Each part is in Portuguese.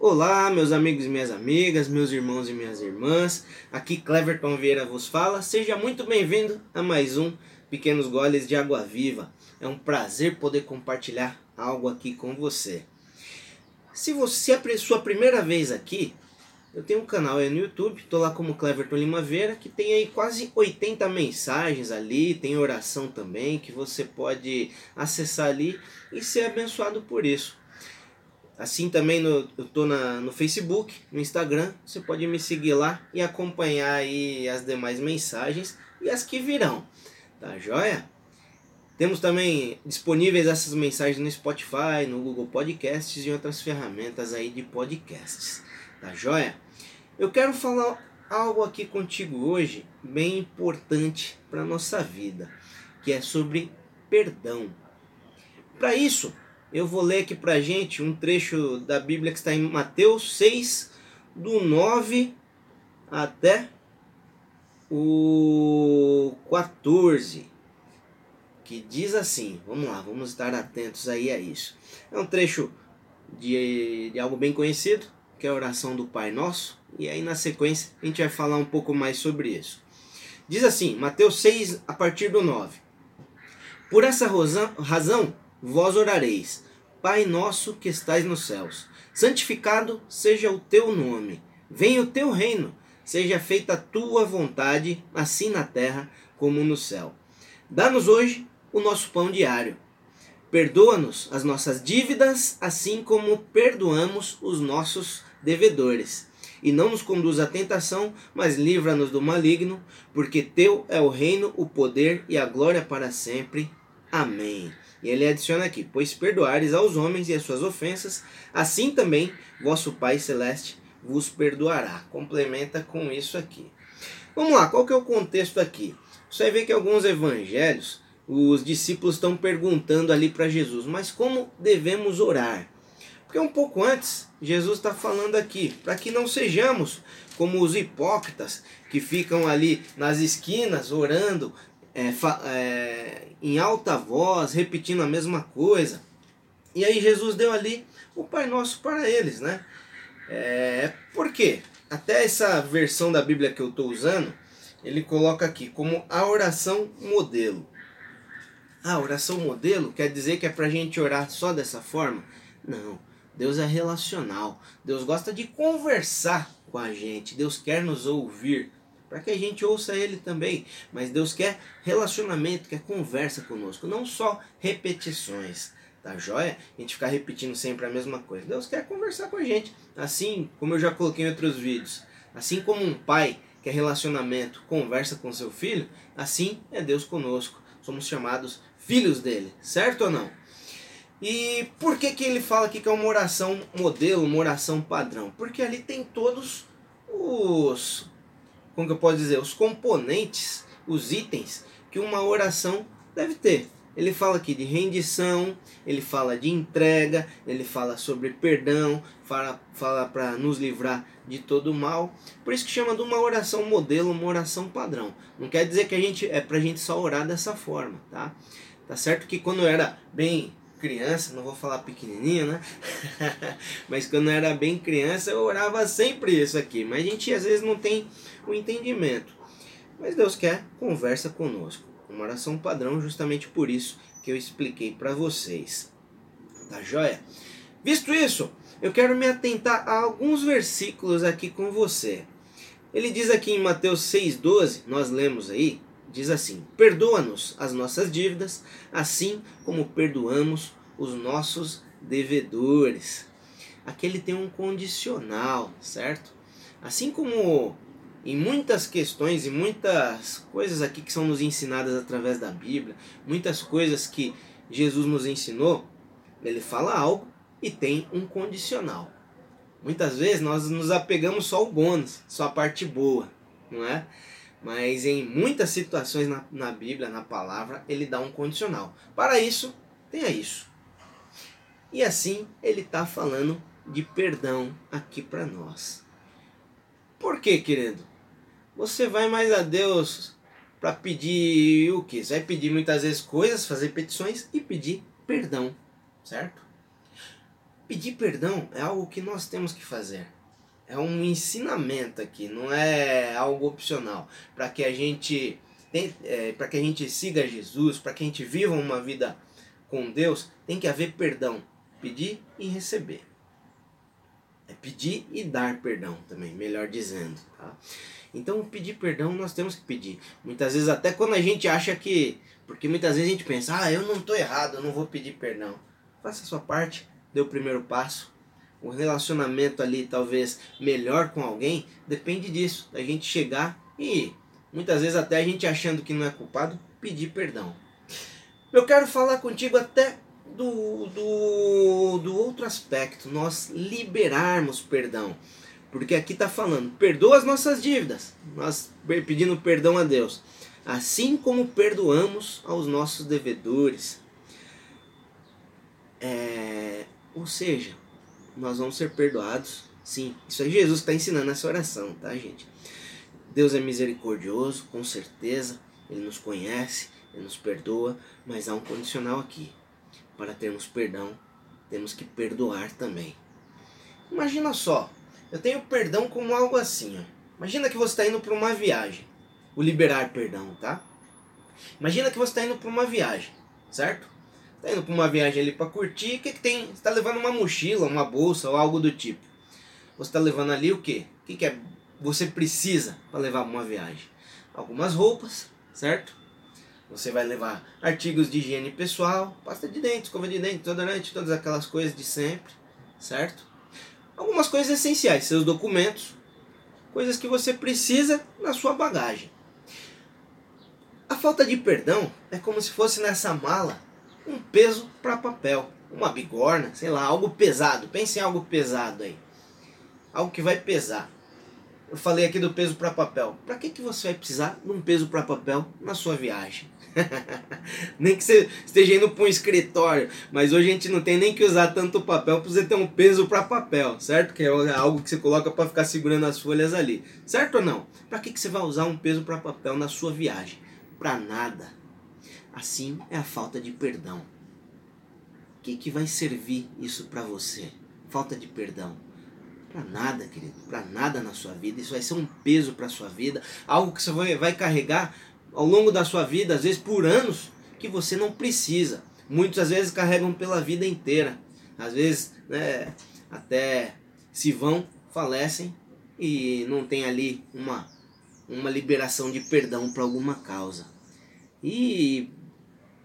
Olá, meus amigos e minhas amigas, meus irmãos e minhas irmãs. Aqui Cleverton Vieira vos fala. Seja muito bem-vindo a mais um Pequenos Goles de Água Viva. É um prazer poder compartilhar algo aqui com você. Se você é sua primeira vez aqui, eu tenho um canal aí no YouTube, tô lá como Cleverton Lima Vieira, que tem aí quase 80 mensagens ali, tem oração também, que você pode acessar ali e ser abençoado por isso. Assim também no, eu tô na, no Facebook, no Instagram, você pode me seguir lá e acompanhar aí as demais mensagens e as que virão, tá joia? Temos também disponíveis essas mensagens no Spotify, no Google Podcasts e outras ferramentas aí de podcasts, tá joia? Eu quero falar algo aqui contigo hoje bem importante para nossa vida, que é sobre perdão. Para isso, eu vou ler aqui pra gente um trecho da Bíblia que está em Mateus 6, do 9 até o 14, que diz assim: vamos lá, vamos estar atentos aí a isso. É um trecho de, de algo bem conhecido, que é a oração do Pai Nosso, e aí na sequência a gente vai falar um pouco mais sobre isso. Diz assim, Mateus 6, a partir do 9: Por essa razão vós orareis: Pai nosso que estais nos céus, santificado seja o teu nome. Venha o teu reino, seja feita a tua vontade, assim na terra como no céu. Dá-nos hoje o nosso pão diário. Perdoa-nos as nossas dívidas, assim como perdoamos os nossos devedores. E não nos conduz à tentação, mas livra-nos do maligno, porque teu é o reino, o poder e a glória para sempre. Amém. E ele adiciona aqui: Pois perdoares aos homens e as suas ofensas, assim também vosso Pai Celeste vos perdoará. Complementa com isso aqui. Vamos lá, qual que é o contexto aqui? Você ver que alguns evangelhos, os discípulos estão perguntando ali para Jesus, mas como devemos orar? Porque um pouco antes, Jesus está falando aqui, para que não sejamos como os hipócritas que ficam ali nas esquinas orando, é, é, em alta voz, repetindo a mesma coisa. E aí Jesus deu ali o Pai Nosso para eles, né? É, por quê? Até essa versão da Bíblia que eu estou usando, ele coloca aqui como a oração modelo. A oração modelo quer dizer que é para a gente orar só dessa forma? Não. Deus é relacional. Deus gosta de conversar com a gente. Deus quer nos ouvir para que a gente ouça ele também. Mas Deus quer relacionamento, quer conversa conosco, não só repetições. Tá joia? A gente ficar repetindo sempre a mesma coisa. Deus quer conversar com a gente. Assim como eu já coloquei em outros vídeos. Assim como um pai quer relacionamento, conversa com seu filho, assim é Deus conosco. Somos chamados filhos dele, certo ou não? E por que, que ele fala aqui que é uma oração modelo, uma oração padrão? Porque ali tem todos os como que eu posso dizer, os componentes, os itens que uma oração deve ter. Ele fala aqui de rendição, ele fala de entrega, ele fala sobre perdão, fala, fala para nos livrar de todo mal. Por isso que chama de uma oração modelo, uma oração padrão. Não quer dizer que a gente é pra gente só orar dessa forma, tá? Tá certo que quando era bem criança, não vou falar pequenininho, né? Mas quando eu era bem criança, eu orava sempre isso aqui. Mas a gente às vezes não tem o entendimento. Mas Deus quer conversa conosco. Uma oração padrão, justamente por isso que eu expliquei para vocês. Tá joia? Visto isso, eu quero me atentar a alguns versículos aqui com você. Ele diz aqui em Mateus 6,12, nós lemos aí, diz assim: Perdoa-nos as nossas dívidas, assim como perdoamos os nossos devedores. Aqui ele tem um condicional, certo? Assim como em muitas questões e muitas coisas aqui que são nos ensinadas através da Bíblia, muitas coisas que Jesus nos ensinou, ele fala algo e tem um condicional. Muitas vezes nós nos apegamos só ao bônus, só a parte boa, não é? Mas em muitas situações na, na Bíblia, na palavra, ele dá um condicional. Para isso, tenha isso. E assim ele está falando de perdão aqui para nós. Por quê, querido? Você vai mais a Deus para pedir o que? Você vai pedir muitas vezes coisas, fazer petições e pedir perdão, certo? pedir perdão é algo que nós temos que fazer. É um ensinamento aqui, não é algo opcional. Para que a gente é, para que a gente siga Jesus, para que a gente viva uma vida com Deus, tem que haver perdão. Pedir e receber. É pedir e dar perdão também, melhor dizendo. Tá? Então, pedir perdão nós temos que pedir. Muitas vezes, até quando a gente acha que. Porque muitas vezes a gente pensa, ah, eu não estou errado, eu não vou pedir perdão. Faça a sua parte, dê o primeiro passo. O relacionamento ali, talvez melhor com alguém, depende disso, da gente chegar e muitas vezes até a gente achando que não é culpado, pedir perdão. Eu quero falar contigo até do, do, do outro aspecto, nós liberarmos perdão. Porque aqui está falando, perdoa as nossas dívidas, nós pedindo perdão a Deus, assim como perdoamos aos nossos devedores. É, ou seja, nós vamos ser perdoados, sim. Isso é Jesus está ensinando essa oração, tá, gente? Deus é misericordioso, com certeza, Ele nos conhece, Ele nos perdoa, mas há um condicional aqui. Para termos perdão, temos que perdoar também. Imagina só, eu tenho perdão como algo assim. Ó. Imagina que você está indo para uma viagem. O liberar perdão, tá? Imagina que você está indo para uma viagem, certo? Está indo para uma viagem ali para curtir. O que, que tem? Você está levando uma mochila, uma bolsa ou algo do tipo. Você está levando ali o quê? O que, que é? Você precisa para levar uma viagem? Algumas roupas, certo? Você vai levar artigos de higiene pessoal, pasta de dente, escova de dente, desodorante, todas aquelas coisas de sempre, certo? algumas coisas essenciais, seus documentos, coisas que você precisa na sua bagagem. A falta de perdão é como se fosse nessa mala um peso para papel, uma bigorna, sei lá, algo pesado. Pense em algo pesado aí. Algo que vai pesar. Eu falei aqui do peso para papel. Para que, que você vai precisar de um peso para papel na sua viagem? nem que você esteja indo para um escritório, mas hoje a gente não tem nem que usar tanto papel para você ter um peso para papel, certo? Que é algo que você coloca para ficar segurando as folhas ali, certo ou não? Para que, que você vai usar um peso para papel na sua viagem? Para nada. Assim é a falta de perdão. O que, que vai servir isso para você? Falta de perdão. Para nada, querido. Para nada na sua vida. Isso vai ser um peso para sua vida. Algo que você vai, vai carregar ao longo da sua vida, às vezes por anos, que você não precisa. Muitos às vezes carregam pela vida inteira. Às vezes, né, até se vão, falecem e não tem ali uma, uma liberação de perdão para alguma causa. E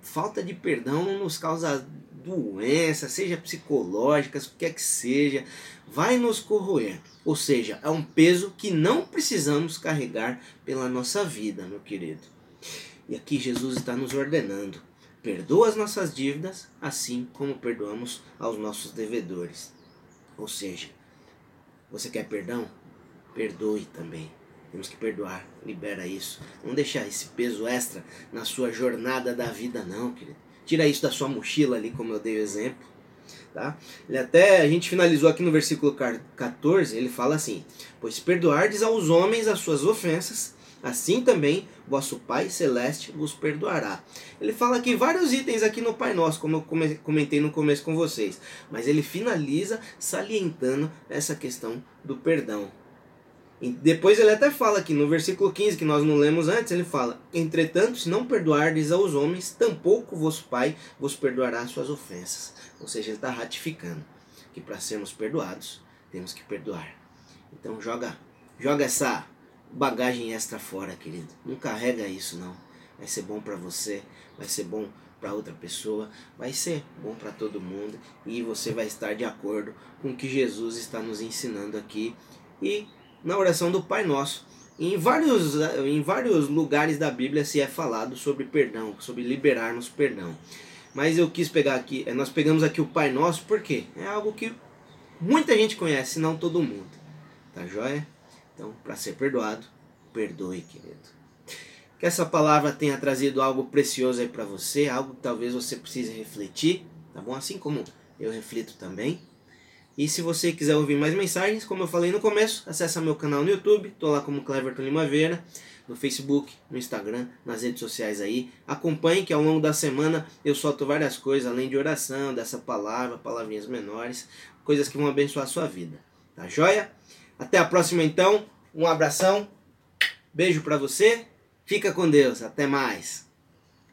falta de perdão nos causa doenças, seja psicológicas, o que quer que seja, vai nos corroer. Ou seja, é um peso que não precisamos carregar pela nossa vida, meu querido. E aqui Jesus está nos ordenando: perdoa as nossas dívidas, assim como perdoamos aos nossos devedores. Ou seja, você quer perdão? Perdoe também. Temos que perdoar, libera isso. Não deixar esse peso extra na sua jornada da vida, não, querido. Tira isso da sua mochila ali, como eu dei o exemplo. Tá? Ele até, a gente finalizou aqui no versículo 14, ele fala assim: Pois perdoardes aos homens as suas ofensas, assim também vosso Pai Celeste vos perdoará. Ele fala aqui vários itens aqui no Pai Nosso, como eu comentei no começo com vocês, mas ele finaliza salientando essa questão do perdão. E depois ele até fala aqui no versículo 15, que nós não lemos antes, ele fala: Entretanto, se não perdoardes aos homens, tampouco vosso Pai vos perdoará as suas ofensas. Ou seja, ele está ratificando que para sermos perdoados, temos que perdoar. Então joga, joga essa bagagem extra fora, querido. Não carrega isso não. Vai ser bom para você, vai ser bom para outra pessoa, vai ser bom para todo mundo e você vai estar de acordo com o que Jesus está nos ensinando aqui e na oração do Pai Nosso. Em vários, em vários lugares da Bíblia se é falado sobre perdão, sobre liberarmos perdão. Mas eu quis pegar aqui, nós pegamos aqui o Pai Nosso porque é algo que muita gente conhece, não todo mundo. Tá joia? Então, para ser perdoado, perdoe, querido. Que essa palavra tenha trazido algo precioso aí para você, algo que talvez você precise refletir, tá bom? Assim como eu reflito também. E se você quiser ouvir mais mensagens, como eu falei no começo, acessa meu canal no YouTube, tô lá como Cleverton Limaveira, no Facebook, no Instagram, nas redes sociais aí. Acompanhe que ao longo da semana eu solto várias coisas, além de oração, dessa palavra, palavrinhas menores, coisas que vão abençoar a sua vida. Tá joia? Até a próxima então. Um abração. Beijo para você. Fica com Deus. Até mais.